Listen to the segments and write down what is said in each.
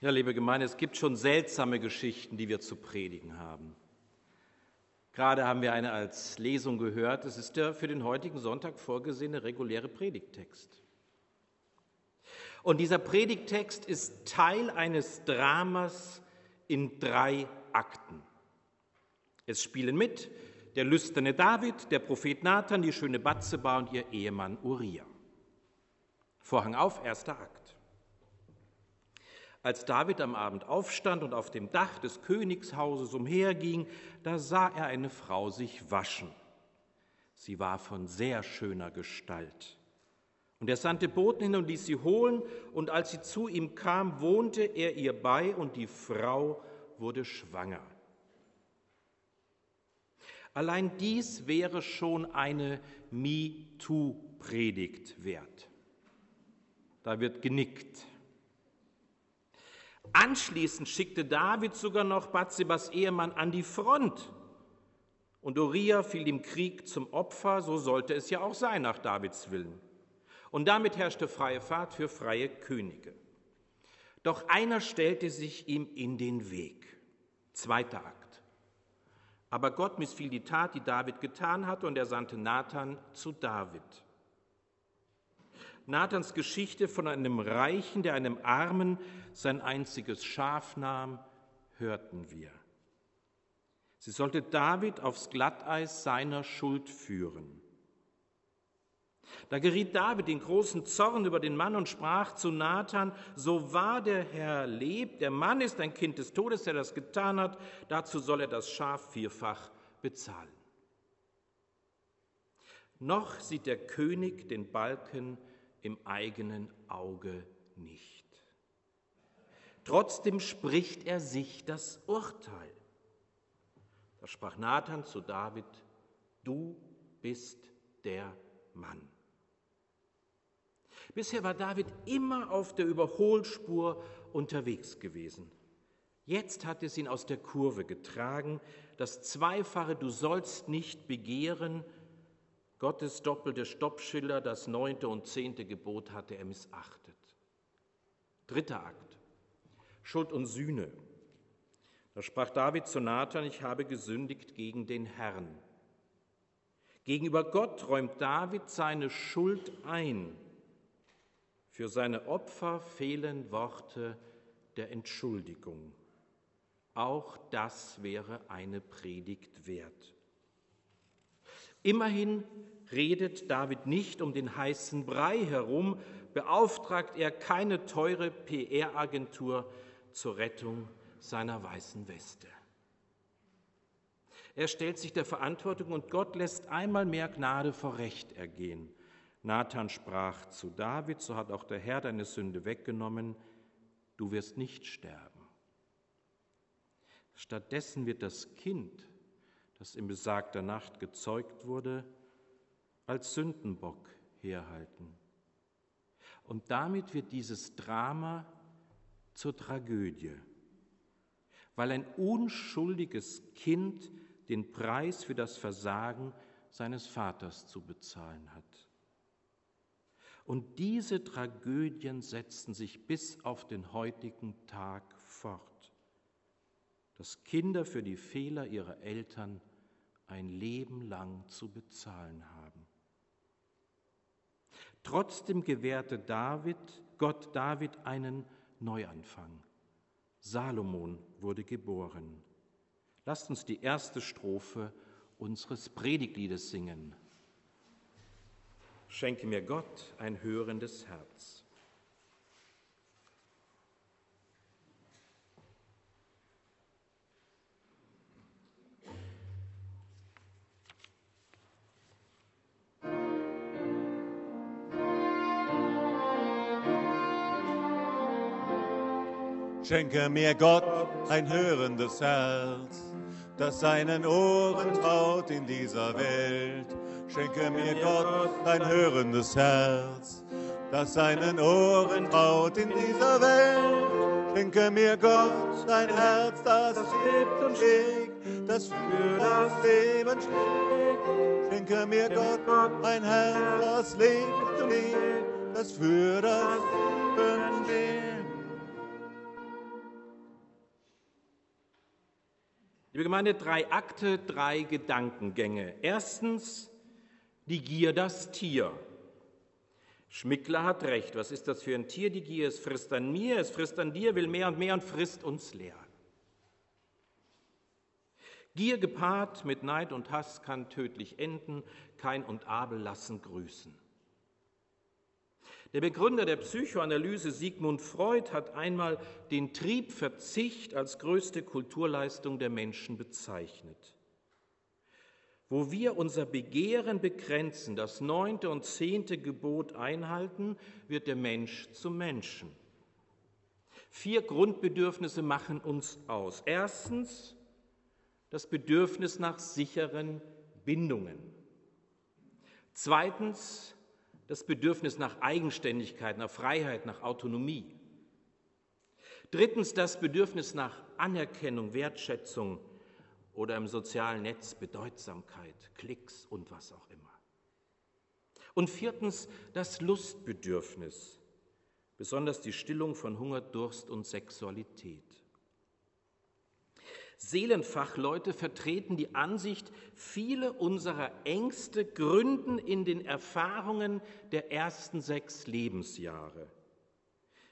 Ja, liebe Gemeinde, es gibt schon seltsame Geschichten, die wir zu predigen haben. Gerade haben wir eine als Lesung gehört. Es ist der für den heutigen Sonntag vorgesehene reguläre Predigttext. Und dieser Predigttext ist Teil eines Dramas in drei Akten. Es spielen mit der lüsterne David, der Prophet Nathan, die schöne Batzeba und ihr Ehemann Uriah. Vorhang auf, erster Akt. Als David am Abend aufstand und auf dem Dach des Königshauses umherging, da sah er eine Frau sich waschen. Sie war von sehr schöner Gestalt. Und er sandte Boten hin und ließ sie holen, und als sie zu ihm kam, wohnte er ihr bei, und die Frau wurde schwanger. Allein dies wäre schon eine MeToo-Predigt wert. Da wird genickt. Anschließend schickte David sogar noch Bathsebas Ehemann an die Front. Und Uriah fiel im Krieg zum Opfer, so sollte es ja auch sein nach Davids Willen. Und damit herrschte freie Fahrt für freie Könige. Doch einer stellte sich ihm in den Weg. Zweiter Akt. Aber Gott missfiel die Tat, die David getan hatte, und er sandte Nathan zu David. Nathans Geschichte von einem Reichen, der einem Armen sein einziges Schaf nahm, hörten wir. Sie sollte David aufs Glatteis seiner Schuld führen. Da geriet David in großen Zorn über den Mann und sprach zu Nathan, so wahr der Herr lebt, der Mann ist ein Kind des Todes, der das getan hat, dazu soll er das Schaf vierfach bezahlen. Noch sieht der König den Balken im eigenen Auge nicht. Trotzdem spricht er sich das Urteil. Da sprach Nathan zu David, du bist der Mann. Bisher war David immer auf der Überholspur unterwegs gewesen. Jetzt hat es ihn aus der Kurve getragen. Das zweifache Du sollst nicht begehren Gottes doppelte Stoppschilder, das neunte und zehnte Gebot hatte er missachtet. Dritter Akt. Schuld und Sühne. Da sprach David zu Nathan, ich habe gesündigt gegen den Herrn. Gegenüber Gott räumt David seine Schuld ein. Für seine Opfer fehlen Worte der Entschuldigung. Auch das wäre eine Predigt wert. Immerhin redet David nicht um den heißen Brei herum, beauftragt er keine teure PR-Agentur zur Rettung seiner weißen Weste. Er stellt sich der Verantwortung und Gott lässt einmal mehr Gnade vor Recht ergehen. Nathan sprach zu David, so hat auch der Herr deine Sünde weggenommen, du wirst nicht sterben. Stattdessen wird das Kind das in besagter Nacht gezeugt wurde, als Sündenbock herhalten. Und damit wird dieses Drama zur Tragödie, weil ein unschuldiges Kind den Preis für das Versagen seines Vaters zu bezahlen hat. Und diese Tragödien setzen sich bis auf den heutigen Tag fort, dass Kinder für die Fehler ihrer Eltern ein Leben lang zu bezahlen haben. Trotzdem gewährte David, Gott David einen Neuanfang. Salomon wurde geboren. Lasst uns die erste Strophe unseres Predigtliedes singen. Schenke mir Gott ein hörendes Herz. Schenke mir Gott ein hörendes Herz, das seinen Ohren traut in dieser Welt. Schenke mir Gott ein hörendes Herz, das seinen Ohren traut in dieser Welt. Schenke mir Gott ein Herz, das lebt und schlägt, das für das Leben schlägt. Schenke mir Gott ein Herz, das lebt und lebt, das für das Leben Liebe Gemeinde, drei Akte, drei Gedankengänge. Erstens, die Gier, das Tier. Schmickler hat recht. Was ist das für ein Tier? Die Gier, es frisst an mir, es frisst an dir, will mehr und mehr und frisst uns leer. Gier gepaart mit Neid und Hass kann tödlich enden. Kein und Abel lassen grüßen. Der Begründer der Psychoanalyse Sigmund Freud hat einmal den Triebverzicht als größte Kulturleistung der Menschen bezeichnet. Wo wir unser Begehren begrenzen, das neunte und zehnte Gebot einhalten, wird der Mensch zum Menschen. Vier Grundbedürfnisse machen uns aus. Erstens das Bedürfnis nach sicheren Bindungen. Zweitens das Bedürfnis nach Eigenständigkeit, nach Freiheit, nach Autonomie. Drittens das Bedürfnis nach Anerkennung, Wertschätzung oder im sozialen Netz Bedeutsamkeit, Klicks und was auch immer. Und viertens das Lustbedürfnis, besonders die Stillung von Hunger, Durst und Sexualität. Seelenfachleute vertreten die Ansicht, viele unserer Ängste gründen in den Erfahrungen der ersten sechs Lebensjahre.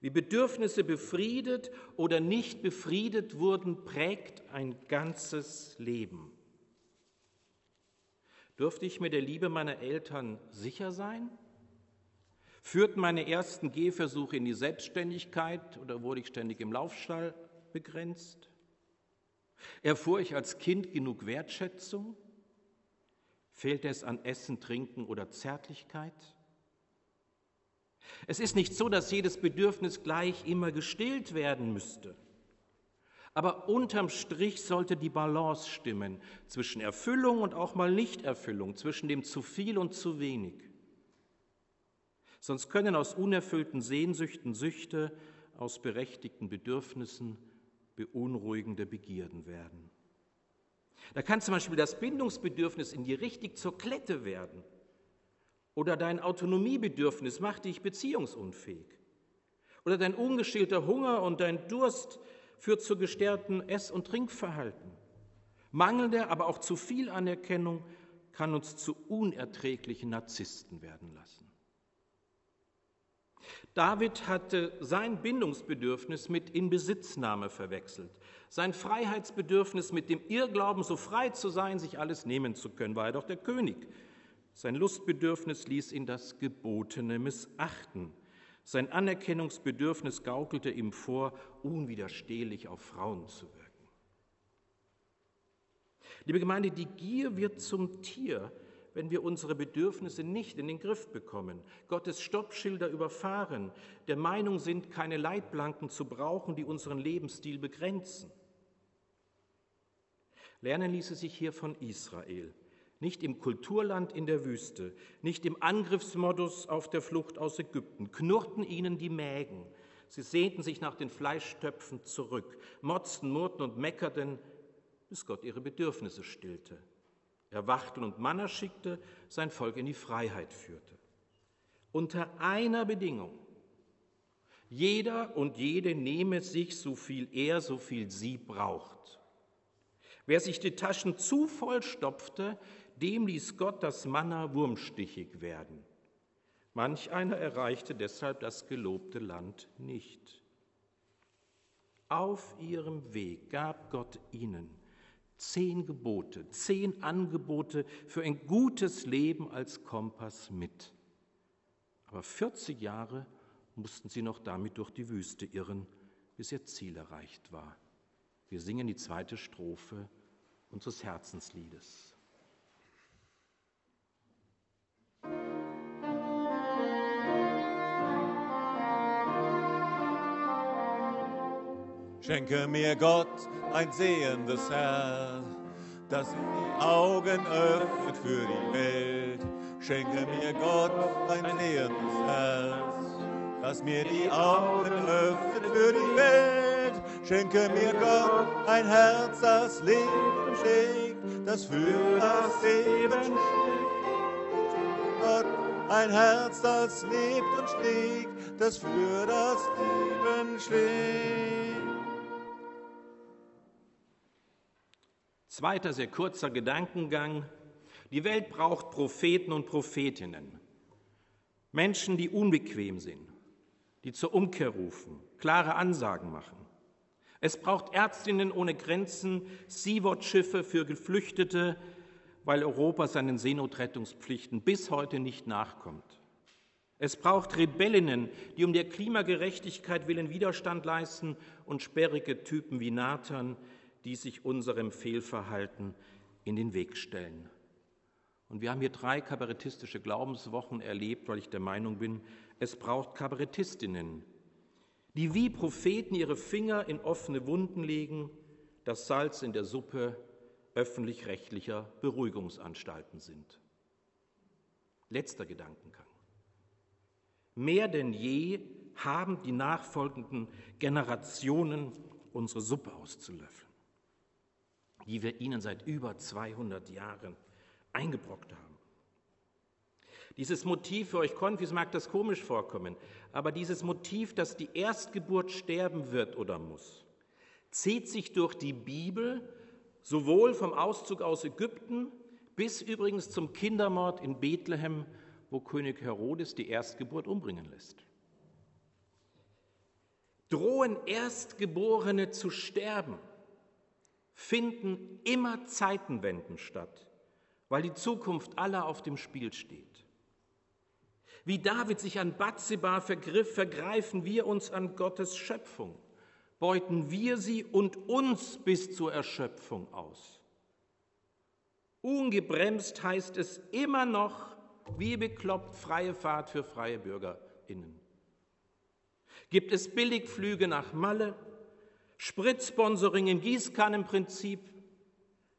Wie Bedürfnisse befriedet oder nicht befriedet wurden, prägt ein ganzes Leben. Dürfte ich mir der Liebe meiner Eltern sicher sein? Führten meine ersten Gehversuche in die Selbstständigkeit oder wurde ich ständig im Laufstall begrenzt? Erfuhr ich als Kind genug Wertschätzung? Fehlt es an Essen, Trinken oder Zärtlichkeit? Es ist nicht so, dass jedes Bedürfnis gleich immer gestillt werden müsste. Aber unterm Strich sollte die Balance stimmen zwischen Erfüllung und auch mal Nichterfüllung, zwischen dem zu viel und zu wenig. Sonst können aus unerfüllten Sehnsüchten Süchte, aus berechtigten Bedürfnissen beunruhigende Begierden werden. Da kann zum Beispiel das Bindungsbedürfnis in dir richtig zur Klette werden. Oder dein Autonomiebedürfnis macht dich beziehungsunfähig. Oder dein ungeschälter Hunger und dein Durst führt zu gestärkten Ess- und Trinkverhalten. Mangelnde, aber auch zu viel Anerkennung kann uns zu unerträglichen Narzissten werden lassen. David hatte sein Bindungsbedürfnis mit Inbesitznahme verwechselt. Sein Freiheitsbedürfnis mit dem Irrglauben, so frei zu sein, sich alles nehmen zu können, war er doch der König. Sein Lustbedürfnis ließ ihn das Gebotene missachten. Sein Anerkennungsbedürfnis gaukelte ihm vor, unwiderstehlich auf Frauen zu wirken. Liebe Gemeinde, die Gier wird zum Tier, wenn wir unsere Bedürfnisse nicht in den Griff bekommen, Gottes Stoppschilder überfahren, der Meinung sind, keine Leitplanken zu brauchen, die unseren Lebensstil begrenzen. Lernen ließe sich hier von Israel, nicht im Kulturland in der Wüste, nicht im Angriffsmodus auf der Flucht aus Ägypten, knurrten ihnen die Mägen, sie sehnten sich nach den Fleischtöpfen zurück, motzten, murrten und meckerten, bis Gott ihre Bedürfnisse stillte erwachten und Manna schickte, sein Volk in die Freiheit führte. Unter einer Bedingung. Jeder und jede nehme sich so viel er, so viel sie braucht. Wer sich die Taschen zu voll stopfte, dem ließ Gott das Manna wurmstichig werden. Manch einer erreichte deshalb das gelobte Land nicht. Auf ihrem Weg gab Gott ihnen zehn Gebote, zehn Angebote für ein gutes Leben als Kompass mit. Aber 40 Jahre mussten sie noch damit durch die Wüste irren, bis ihr Ziel erreicht war. Wir singen die zweite Strophe unseres Herzensliedes. Schenke mir Gott ein sehendes Herz, das die Augen öffnet für die Welt. Schenke mir Gott ein sehendes Herz, das mir die Augen öffnet für die Welt. Schenke mir Gott ein Herz, das Leben schlägt, das für das Leben schlägt. Gott ein Herz, das lebt und schlägt, das für das Leben schlägt. Zweiter, sehr kurzer Gedankengang. Die Welt braucht Propheten und Prophetinnen. Menschen, die unbequem sind, die zur Umkehr rufen, klare Ansagen machen. Es braucht Ärztinnen ohne Grenzen, Sea-Watch-Schiffe für Geflüchtete, weil Europa seinen Seenotrettungspflichten bis heute nicht nachkommt. Es braucht Rebellinnen, die um der Klimagerechtigkeit willen Widerstand leisten und sperrige Typen wie Nathan, die sich unserem Fehlverhalten in den Weg stellen. Und wir haben hier drei kabarettistische Glaubenswochen erlebt, weil ich der Meinung bin, es braucht Kabarettistinnen, die wie Propheten ihre Finger in offene Wunden legen, das Salz in der Suppe öffentlich-rechtlicher Beruhigungsanstalten sind. Letzter Gedankengang. Mehr denn je haben die nachfolgenden Generationen unsere Suppe auszulöffeln, die wir ihnen seit über 200 Jahren eingebrockt haben. Dieses Motiv für euch Konfis mag das komisch vorkommen, aber dieses Motiv, dass die Erstgeburt sterben wird oder muss, zieht sich durch die Bibel sowohl vom Auszug aus Ägypten bis übrigens zum Kindermord in Bethlehem wo König Herodes die Erstgeburt umbringen lässt. Drohen Erstgeborene zu sterben, finden immer Zeitenwenden statt, weil die Zukunft aller auf dem Spiel steht. Wie David sich an Bathseba vergriff, vergreifen wir uns an Gottes Schöpfung, beuten wir sie und uns bis zur Erschöpfung aus. Ungebremst heißt es immer noch, wie bekloppt freie Fahrt für freie BürgerInnen. Gibt es Billigflüge nach Malle, Spritsponsoring im Gießkannenprinzip,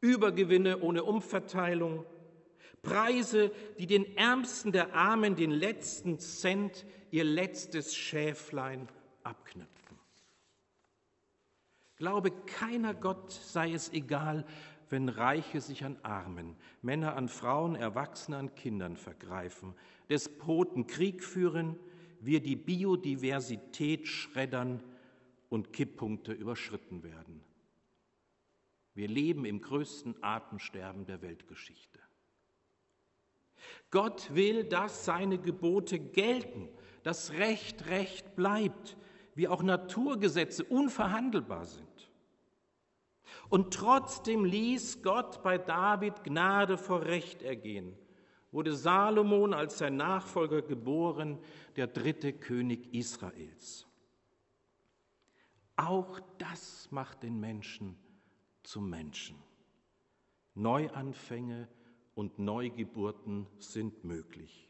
Übergewinne ohne Umverteilung, Preise, die den Ärmsten der Armen den letzten Cent, ihr letztes Schäflein abknüpfen. Glaube keiner Gott sei es egal, wenn Reiche sich an Armen, Männer an Frauen, Erwachsene an Kindern vergreifen, Despoten Krieg führen, wir die Biodiversität schreddern und Kipppunkte überschritten werden. Wir leben im größten Atemsterben der Weltgeschichte. Gott will, dass seine Gebote gelten, dass Recht Recht bleibt, wie auch Naturgesetze unverhandelbar sind. Und trotzdem ließ Gott bei David Gnade vor Recht ergehen, wurde Salomon als sein Nachfolger geboren, der dritte König Israels. Auch das macht den Menschen zum Menschen. Neuanfänge und Neugeburten sind möglich.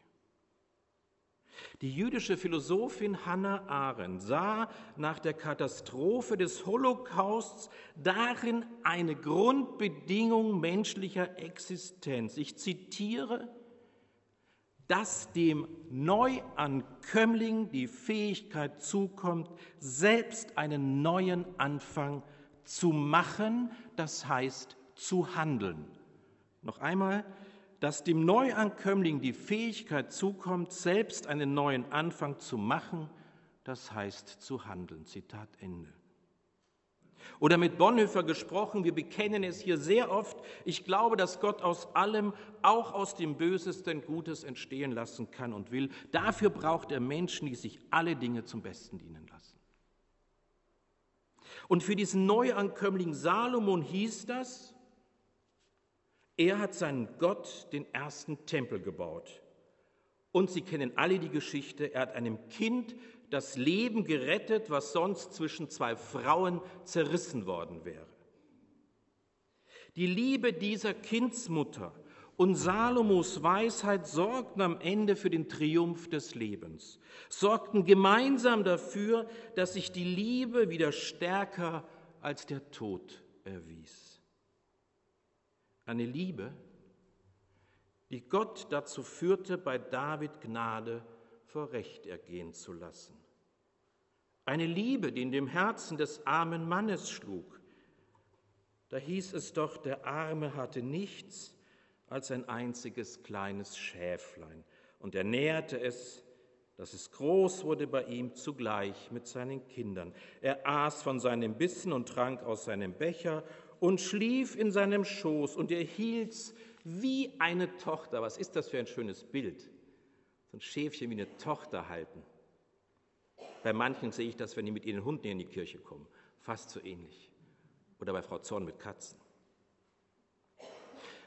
Die jüdische Philosophin Hannah Arendt sah nach der Katastrophe des Holocausts darin eine Grundbedingung menschlicher Existenz. Ich zitiere, dass dem Neuankömmling die Fähigkeit zukommt, selbst einen neuen Anfang zu machen, das heißt zu handeln. Noch einmal, dass dem Neuankömmling die Fähigkeit zukommt, selbst einen neuen Anfang zu machen, das heißt zu handeln. Zitat Ende. Oder mit Bonhoeffer gesprochen, wir bekennen es hier sehr oft, ich glaube, dass Gott aus allem, auch aus dem Bösesten, Gutes entstehen lassen kann und will. Dafür braucht er Menschen, die sich alle Dinge zum Besten dienen lassen. Und für diesen Neuankömmling Salomon hieß das, er hat seinen Gott den ersten Tempel gebaut. Und Sie kennen alle die Geschichte, er hat einem Kind das Leben gerettet, was sonst zwischen zwei Frauen zerrissen worden wäre. Die Liebe dieser Kindsmutter und Salomos Weisheit sorgten am Ende für den Triumph des Lebens, sorgten gemeinsam dafür, dass sich die Liebe wieder stärker als der Tod erwies. Eine Liebe, die Gott dazu führte, bei David Gnade vor Recht ergehen zu lassen. Eine Liebe, die in dem Herzen des armen Mannes schlug. Da hieß es doch, der Arme hatte nichts als ein einziges kleines Schäflein und er näherte es, dass es groß wurde bei ihm zugleich mit seinen Kindern. Er aß von seinem Bissen und trank aus seinem Becher und schlief in seinem Schoß und er hielt's wie eine Tochter. Was ist das für ein schönes Bild? So ein Schäfchen wie eine Tochter halten. Bei manchen sehe ich das, wenn die mit ihren Hunden in die Kirche kommen. Fast so ähnlich. Oder bei Frau Zorn mit Katzen.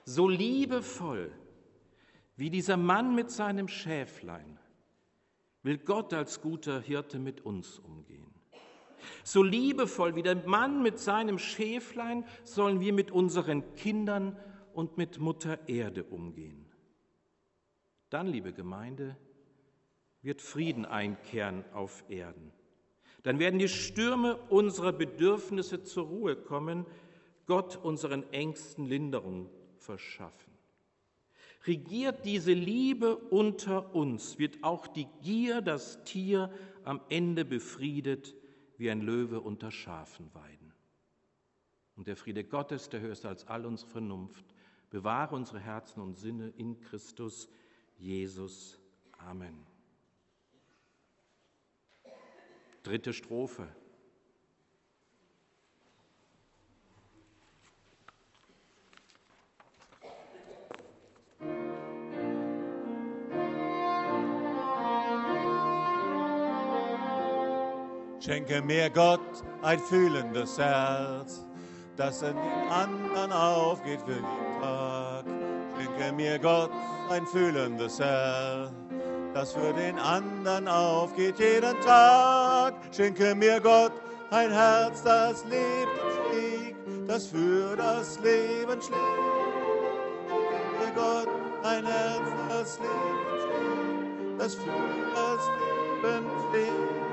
So liebevoll wie dieser Mann mit seinem Schäflein will Gott als guter Hirte mit uns umgehen. So liebevoll wie der Mann mit seinem Schäflein sollen wir mit unseren Kindern und mit Mutter Erde umgehen. Dann, liebe Gemeinde, wird Frieden einkehren auf Erden. Dann werden die Stürme unserer Bedürfnisse zur Ruhe kommen, Gott unseren Ängsten Linderung verschaffen. Regiert diese Liebe unter uns, wird auch die Gier das Tier am Ende befriedet, wie ein Löwe unter Schafen weiden. Und der Friede Gottes, der höchst als all unsere Vernunft, bewahre unsere Herzen und Sinne in Christus Jesus. Amen. Dritte Strophe. Schenke mir Gott ein fühlendes Herz, das in den anderen aufgeht für den Tag. Schenke mir Gott ein fühlendes Herz, das für den anderen aufgeht jeden Tag. Schenke mir Gott ein Herz, das lebt und schlägt, das für das Leben schlägt. Schenke mir Gott ein Herz, das lebt und schlägt, das für das Leben schlägt.